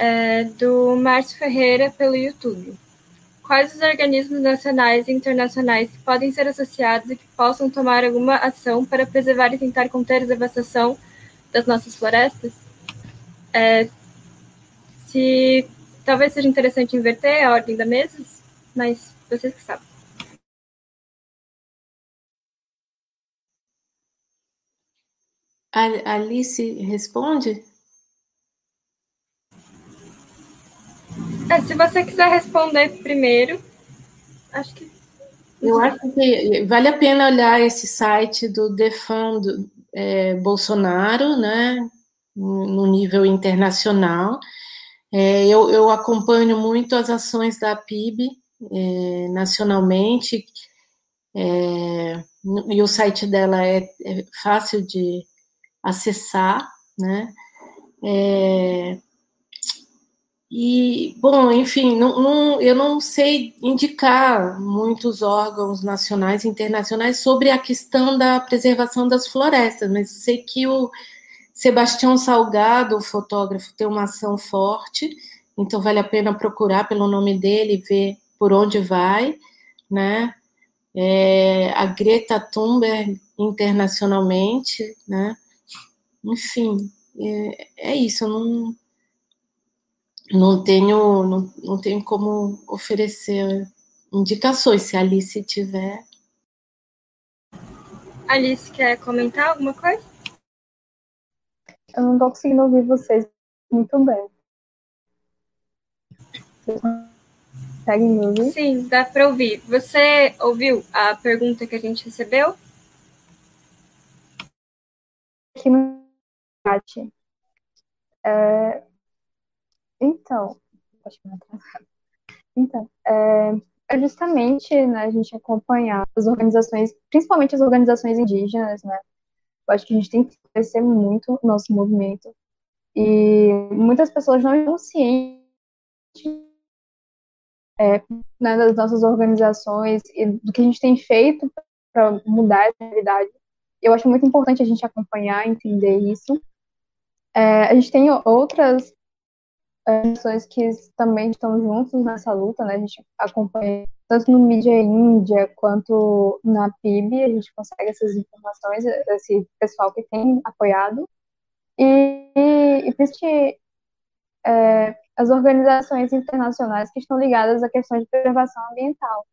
é, do Márcio Ferreira pelo YouTube. quais os organismos nacionais e internacionais que podem ser associados e que possam tomar alguma ação para preservar e tentar conter a devastação das nossas florestas? É, se talvez seja interessante inverter a ordem da mesa, mas vocês que sabem. Alice responde? É, se você quiser responder primeiro, acho que. Eu acho que vale a pena olhar esse site do Defando é, Bolsonaro, né, no nível internacional. É, eu, eu, acompanho muito as ações da PIB é, nacionalmente, é, e o site dela é, é fácil de acessar, né? E, bom, enfim, não, não, eu não sei indicar muitos órgãos nacionais e internacionais sobre a questão da preservação das florestas, mas sei que o Sebastião Salgado, o fotógrafo, tem uma ação forte, então vale a pena procurar pelo nome dele e ver por onde vai, né? É, a Greta Thunberg internacionalmente, né? Enfim, é, é isso, eu não não tenho, não, não tenho como oferecer indicações, se a Alice tiver. Alice, quer comentar alguma coisa? Eu não estou conseguindo ouvir vocês muito bem. Vocês conseguem me ouvir? Sim, dá para ouvir. Você ouviu a pergunta que a gente recebeu? Aqui no chat. É, então, então, é, é justamente né, a gente acompanhar as organizações, principalmente as organizações indígenas, né? Eu acho que a gente tem que crescer muito o nosso movimento. E muitas pessoas não estão cientes é, né, das nossas organizações e do que a gente tem feito para mudar essa realidade. Eu acho muito importante a gente acompanhar, entender isso. É, a gente tem outras organizações que também estão juntos nessa luta, né? A gente acompanha tanto no Mídia Índia quanto na PIB, a gente consegue essas informações, esse pessoal que tem apoiado. E, e, e é, as organizações internacionais que estão ligadas à questão de preservação ambiental,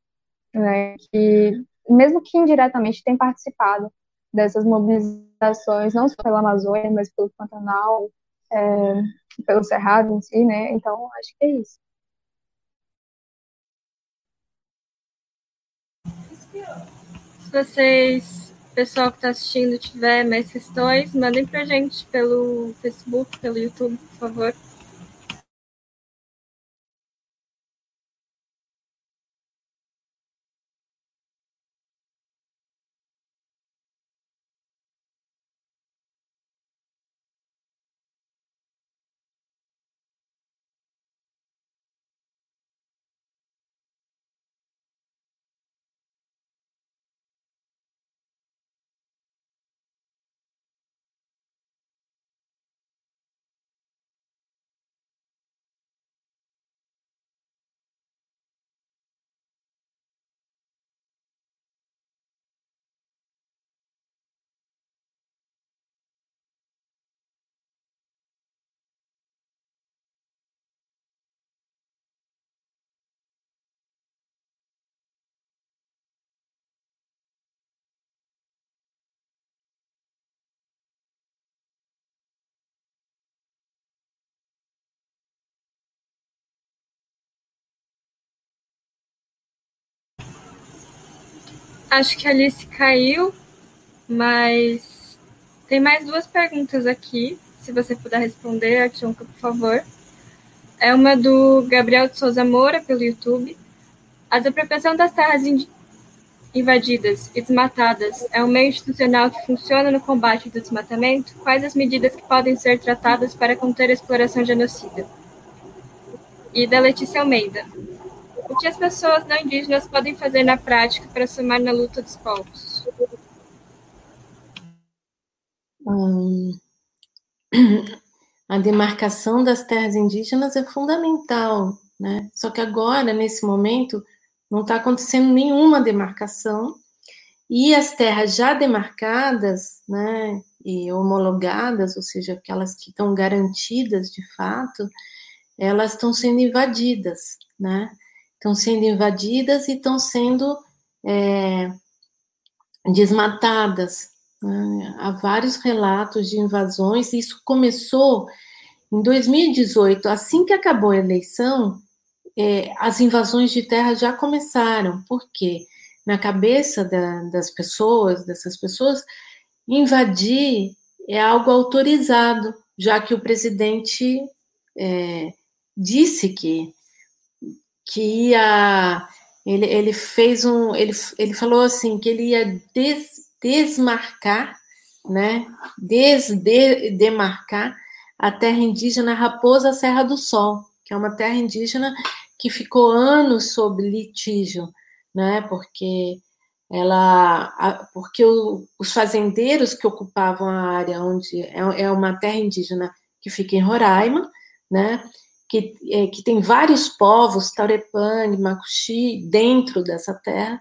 né? Que, mesmo que indiretamente, têm participado dessas mobilizações, não só pela Amazônia, mas pelo Pantanal, é, pelo Cerrado em si, né? Então, acho que é isso. Se vocês, pessoal que está assistindo, tiver mais questões, mandem para a gente pelo Facebook, pelo YouTube, por favor. Acho que a Alice caiu, mas tem mais duas perguntas aqui. Se você puder responder, Artionka, por favor. É uma do Gabriel de Souza Moura, pelo YouTube. A desapropriação das terras invadidas e desmatadas é um meio institucional que funciona no combate do desmatamento? Quais as medidas que podem ser tratadas para conter a exploração genocida? E da Letícia Almeida. O que as pessoas não indígenas podem fazer na prática para somar na luta dos povos? Hum, [clears throat] a demarcação das terras indígenas é fundamental né? Só que agora, nesse momento, não está acontecendo nenhuma demarcação e as terras já demarcadas, né, e homologadas, ou seja, aquelas que estão garantidas de fato, elas estão sendo invadidas, né? Estão sendo invadidas e estão sendo é, desmatadas. Né? Há vários relatos de invasões. Isso começou em 2018, assim que acabou a eleição, é, as invasões de terra já começaram. Por quê? Na cabeça da, das pessoas, dessas pessoas, invadir é algo autorizado, já que o presidente é, disse que, que ia. Ele, ele fez um. Ele, ele falou assim que ele ia des, desmarcar, né? Desdemarcar a terra indígena Raposa Serra do Sol, que é uma terra indígena que ficou anos sob litígio, né? Porque ela, porque o, os fazendeiros que ocupavam a área onde é, é, uma terra indígena que fica em Roraima, né? Que, é, que tem vários povos, Taurepane, Macuxi, dentro dessa terra,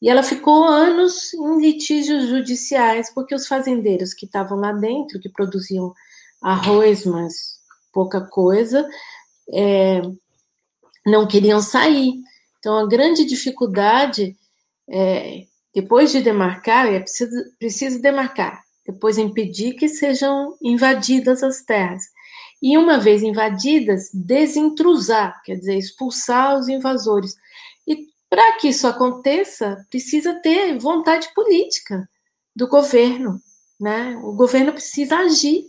e ela ficou anos em litígios judiciais, porque os fazendeiros que estavam lá dentro, que produziam arroz, mas pouca coisa, é, não queriam sair. Então, a grande dificuldade, é, depois de demarcar, é preciso, preciso demarcar, depois impedir que sejam invadidas as terras. E uma vez invadidas, desintrusar, quer dizer, expulsar os invasores. E para que isso aconteça, precisa ter vontade política do governo, né? O governo precisa agir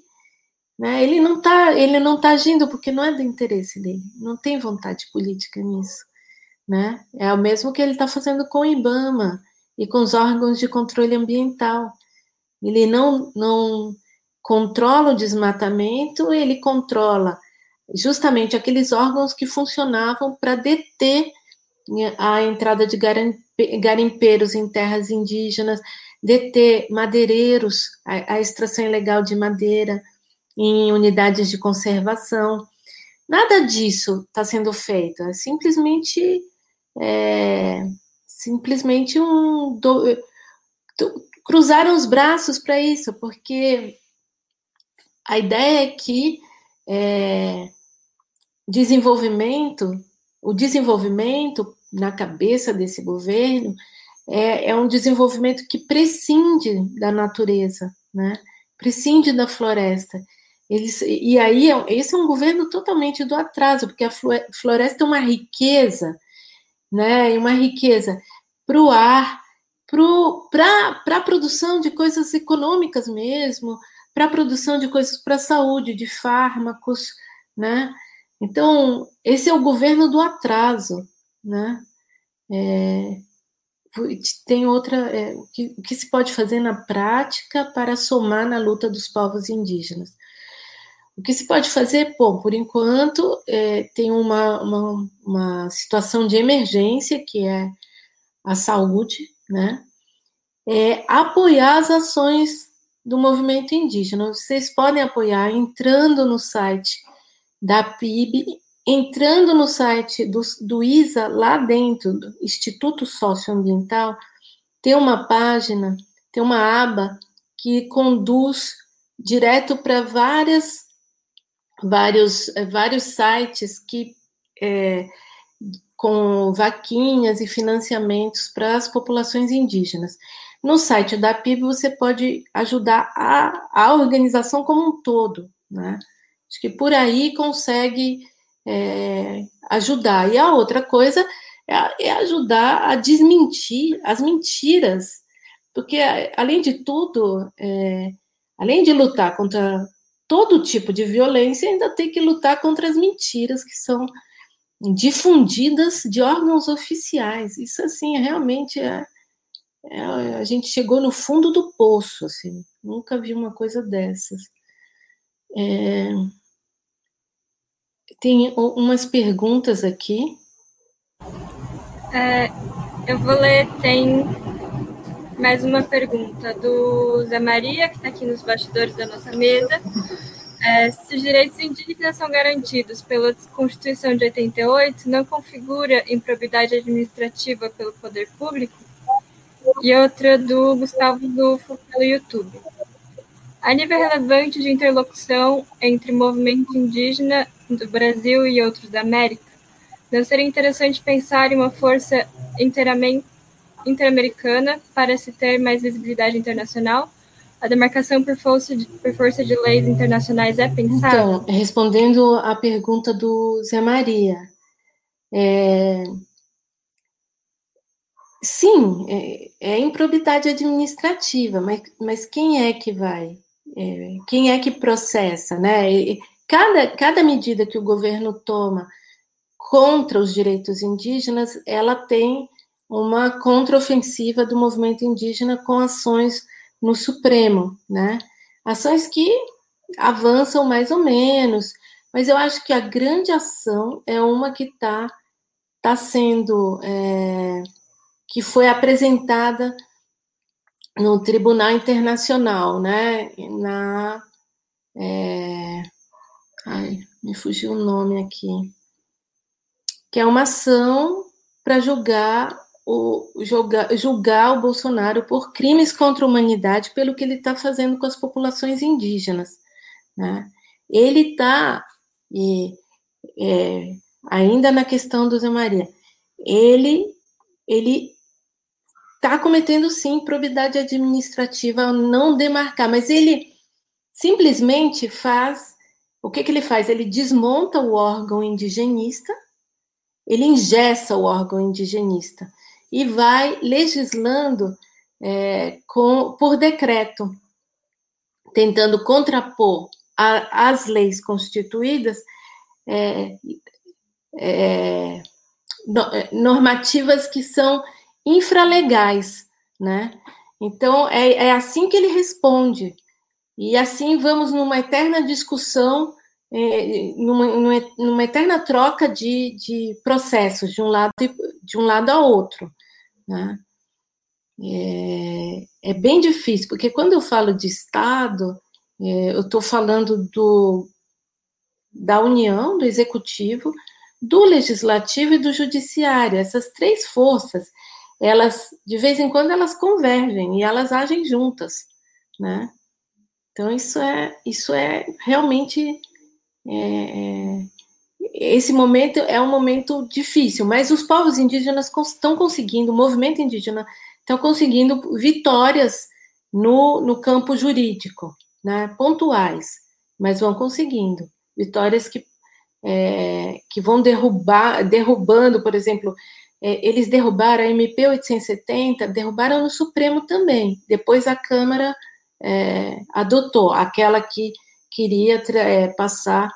né? Ele não está ele não tá agindo porque não é do interesse dele, não tem vontade política nisso. Né? É o mesmo que ele está fazendo com o IBAMA e com os órgãos de controle ambiental. Ele não, não controla o desmatamento, ele controla justamente aqueles órgãos que funcionavam para deter a entrada de garimpeiros em terras indígenas, deter madeireiros, a, extração ilegal de madeira, em unidades de conservação. Nada disso está sendo feito, é simplesmente é, simplesmente um do, cruzaram os braços para isso, porque a ideia é que é, desenvolvimento, o desenvolvimento na cabeça desse governo é, é um desenvolvimento que prescinde da natureza, né? prescinde da floresta. Eles, e aí, esse é um governo totalmente do atraso, porque a floresta é uma riqueza, né? Uma riqueza para o ar, para a produção de coisas econômicas mesmo, para a produção de coisas para a saúde, de fármacos, né? Então, esse é o governo do atraso, né? É, tem outra, é, o, que, o que se pode fazer na prática para somar na luta dos povos indígenas? O que se pode fazer? Bom, por enquanto, é, tem uma, uma, uma, situação de emergência, que é a saúde, né? É, apoiar as ações do movimento indígena. Vocês podem apoiar entrando no site da PIB, entrando no site do, do ISA, lá dentro, do Instituto Socioambiental, tem uma página, tem uma aba que conduz direto para várias vários, eh, vários sites que é, com vaquinhas e financiamentos para as populações indígenas. No site da PIB você pode ajudar a, a organização como um todo, né? Acho que por aí consegue é, ajudar. E a outra coisa é, é ajudar a desmentir as mentiras, porque além de tudo, é, além de lutar contra todo tipo de violência, ainda tem que lutar contra as mentiras que são difundidas de órgãos oficiais. Isso, assim, realmente é, é, a gente chegou no fundo do poço, assim. Nunca vi uma coisa dessas. É, tem umas perguntas aqui. É, eu vou ler, tem mais uma pergunta do Zé Maria, que está aqui nos bastidores da nossa mesa. É, se os direitos indígenas são garantidos pela Constituição de 88, não configura improbidade administrativa pelo poder público? E outra do Gustavo Lufo pelo YouTube. A nível relevante de interlocução entre movimento indígena do Brasil e outros da América, não seria interessante pensar em uma força interamericana para se ter mais visibilidade internacional? A demarcação por força de, por força de leis internacionais é pensada? Então, respondendo à pergunta do Zé Maria, é... sim, é, é, improbidade administrativa, mas, mas quem é que vai? É, quem é que processa, né? Cada, cada medida que o governo toma contra os direitos indígenas, ela tem uma contraofensiva do movimento indígena com ações no Supremo, né? Ações que avançam mais ou menos, mas eu acho que a grande ação é uma que está tá sendo, é, que foi apresentada no Tribunal Internacional, né? Na, é, ai, me fugiu o nome aqui, que é uma ação para julgar o, julgar, julgar o Bolsonaro por crimes contra a humanidade pelo que ele está fazendo com as populações indígenas. Né? Ele está, é, ainda na questão do Zé Maria, ele ele está cometendo sim probidade administrativa ao não demarcar, mas ele simplesmente faz o que, que ele faz? Ele desmonta o órgão indigenista, ele ingessa o órgão indigenista e vai legislando é, com, por decreto, tentando contrapor a, as leis constituídas é, é, normativas que são infralegais, né? Então é, é assim que ele responde e assim vamos numa eterna discussão, é, numa, numa, eterna troca de, de processos de um lado de um lado a outro. Né? É, é, bem difícil, porque quando eu falo de Estado, é, eu estou falando do, da União, do Executivo, do Legislativo e do Judiciário. Essas três forças, elas, de vez em quando, elas convergem e elas agem juntas, né? Então, isso é, isso é realmente é, é esse momento é um momento difícil, mas os povos indígenas estão conseguindo, o movimento indígena estão conseguindo vitórias no, no campo jurídico, né, pontuais, mas vão conseguindo vitórias que, é, que vão derrubar, derrubando, por exemplo, é, eles derrubaram a MP 870, derrubaram no Supremo também. Depois a Câmara é, adotou aquela que queria é, passar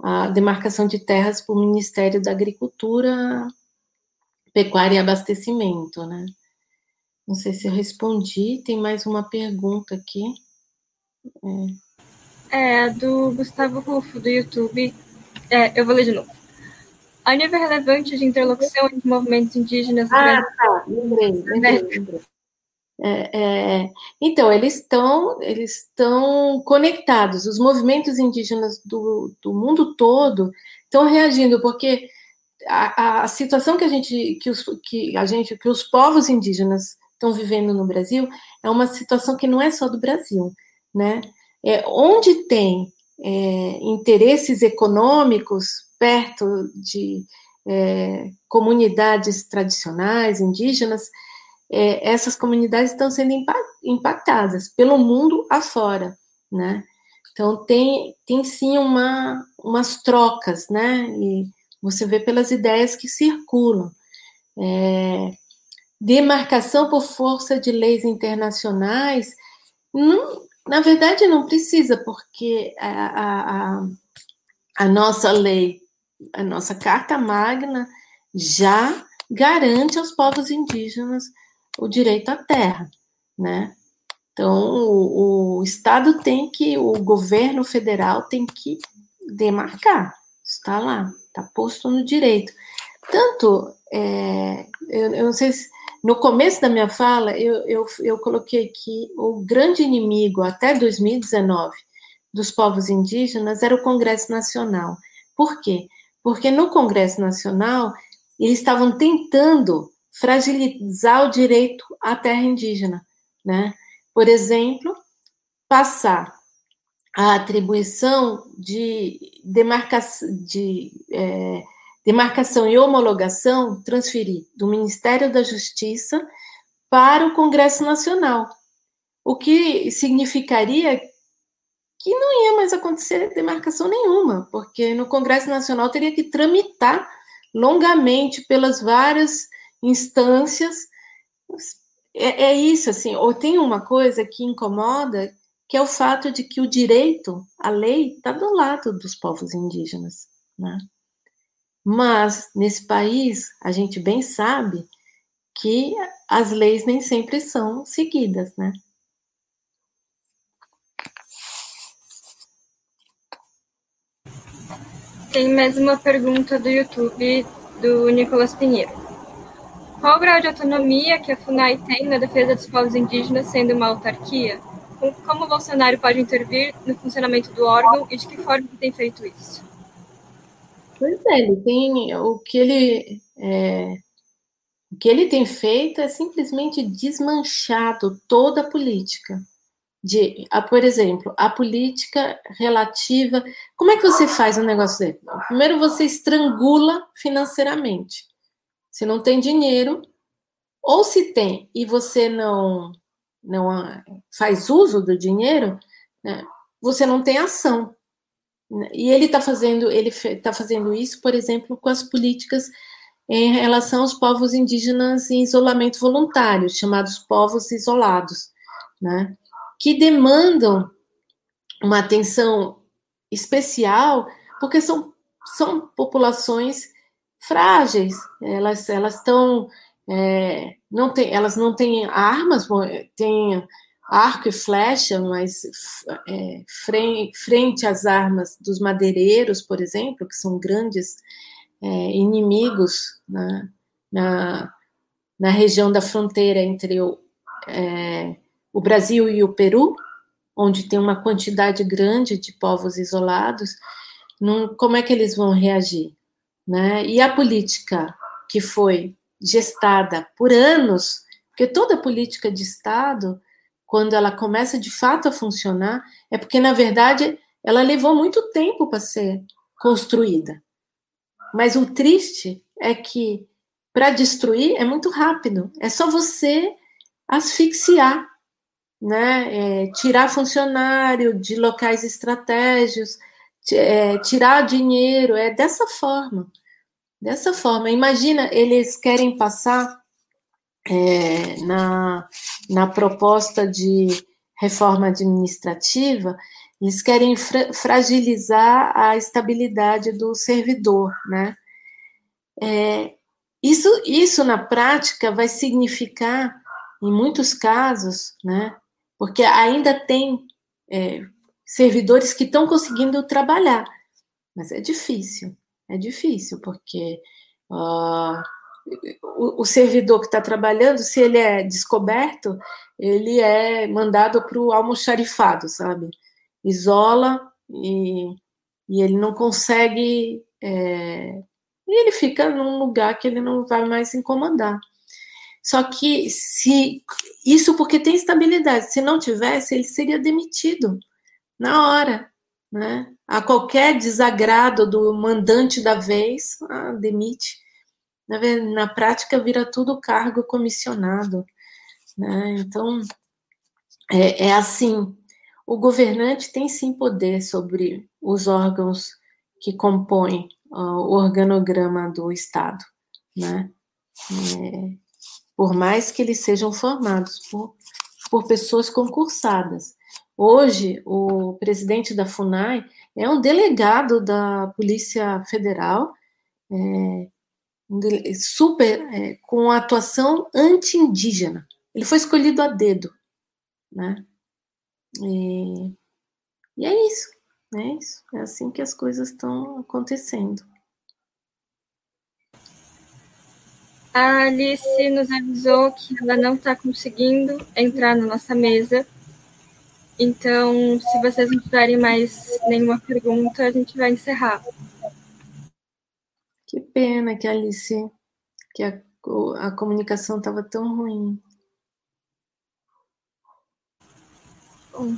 a demarcação de terras para o Ministério da Agricultura, Pecuária e Abastecimento, né? Não sei se eu respondi, tem mais uma pergunta aqui. É, é do Gustavo Rufo, do YouTube. É, eu vou ler de novo. A nível relevante de interlocução entre movimentos indígenas... Ah, tá, lembrei, lembrei, lembrei. É, é, então, eles estão eles estão conectados. Os movimentos indígenas do, do mundo todo estão reagindo, porque a, a, situação que a gente que os, que a gente que os povos indígenas estão vivendo no Brasil é uma situação que não é só do Brasil, né? É, onde tem é, interesses econômicos perto de é, comunidades tradicionais indígenas, é, essas comunidades estão sendo impactadas pelo mundo afora, né? Então tem, tem sim uma, umas trocas, né? E você vê pelas ideias que circulam. É, demarcação por força de leis internacionais, não, na verdade não precisa, porque a, a, a nossa lei, a nossa Carta Magna já garante aos povos indígenas o direito à terra, né? Então, o, o Estado tem que, o governo federal tem que demarcar, está lá, está posto no direito. Tanto, é, eu, eu, não sei se, no começo da minha fala, eu, eu, eu coloquei que o grande inimigo até 2019 dos povos indígenas era o Congresso Nacional. Por quê? Porque no Congresso Nacional eles estavam tentando fragilizar o direito à terra indígena, né? Por exemplo, passar a atribuição de, demarcação, de é, demarcação e homologação, transferir do Ministério da Justiça para o Congresso Nacional, o que significaria que não ia mais acontecer demarcação nenhuma, porque no Congresso Nacional teria que tramitar longamente pelas várias instâncias. É, é, isso, assim, ou tem uma coisa que incomoda, que é o fato de que o direito, a lei, está do lado dos povos indígenas, né? Mas, nesse país, a gente bem sabe que as leis nem sempre são seguidas, né? Tem mais uma pergunta do YouTube do Nicolas Pinheiro. Qual o grau de autonomia que a FUNAI tem na defesa dos povos indígenas sendo uma autarquia? Como o Bolsonaro pode intervir no funcionamento do órgão e de que forma tem feito isso? Pois é, ele tem o que ele é, o que ele tem feito é simplesmente desmanchado toda a política de, a, por exemplo, a política relativa. Como é que você faz um negócio desse? Primeiro, você estrangula financeiramente. Se não tem dinheiro, ou se tem e você não não faz uso do dinheiro, né, você não tem ação. E ele está fazendo ele está fazendo isso, por exemplo, com as políticas em relação aos povos indígenas em isolamento voluntário, chamados povos isolados, né? Que demandam uma atenção especial, porque são, são populações frágeis, elas elas é, não elas não têm armas, têm arco e flecha, mas é, frente, frente às armas dos madeireiros, por exemplo, que são grandes é, inimigos na, na, na, região da fronteira entre o, é, o Brasil e o Peru, onde tem uma quantidade grande de povos isolados, não, como é que eles vão reagir? Né? E a política que foi gestada por anos, porque toda política de Estado, quando ela começa de fato a funcionar, é porque, na verdade, ela levou muito tempo para ser construída. Mas o triste é que para destruir é muito rápido, é só você asfixiar né? É, tirar funcionário de locais estratégicos, é, tirar dinheiro, é dessa forma. Dessa forma. Imagina, eles querem passar é, na, na proposta de reforma administrativa, eles querem fra fragilizar a estabilidade do servidor, né? É, isso, isso na prática vai significar, em muitos casos, né, porque ainda tem é, servidores que estão conseguindo trabalhar, mas é difícil, é difícil, porque uh, o, o, servidor que está trabalhando, se ele é descoberto, ele é mandado para o almoxarifado, sabe? Isola e, e ele não consegue. É, e ele fica num lugar que ele não vai mais incomodar. Só que se isso porque tem estabilidade, se não tivesse, ele seria demitido na hora, né? A qualquer desagrado do mandante da vez, ah, demite. Na, na prática vira tudo cargo comissionado, né? Então é, é assim. O governante tem sim poder sobre os órgãos que compõem uh, o organograma do Estado, né? É, por mais que eles sejam formados por, por pessoas concursadas. Hoje, o presidente da FUNAI é um delegado da Polícia Federal, é, super, é, com atuação anti-indígena. Ele foi escolhido a dedo, né? E, e é isso, é isso. É assim que as coisas estão acontecendo. A Alice nos avisou que ela não está conseguindo entrar na nossa mesa. Então, se vocês não tiverem mais nenhuma pergunta, a gente vai encerrar. Que pena que a Alice, que a, a comunicação estava tão ruim. Bom,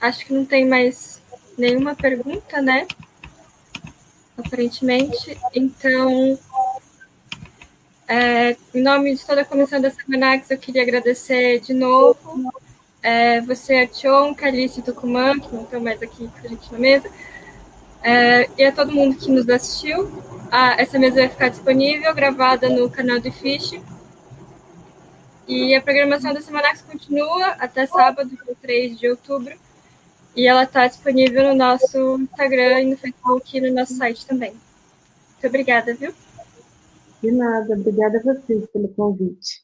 acho que não tem mais nenhuma pergunta, né? Aparentemente. Então, é, em nome de toda a comissão da Semanax, eu queria agradecer de novo é, você, Artion, Calice Tucumã, que não estão mais aqui com a gente na mesa, é, e a todo mundo que nos assistiu. Ah, essa mesa vai ficar disponível, gravada no canal do Fish. E a programação da Semanax continua até sábado, dia 3 de outubro. E ela está disponível no nosso Instagram e no Facebook e no nosso site também. Muito obrigada, viu? De nada, obrigada a vocês pelo convite.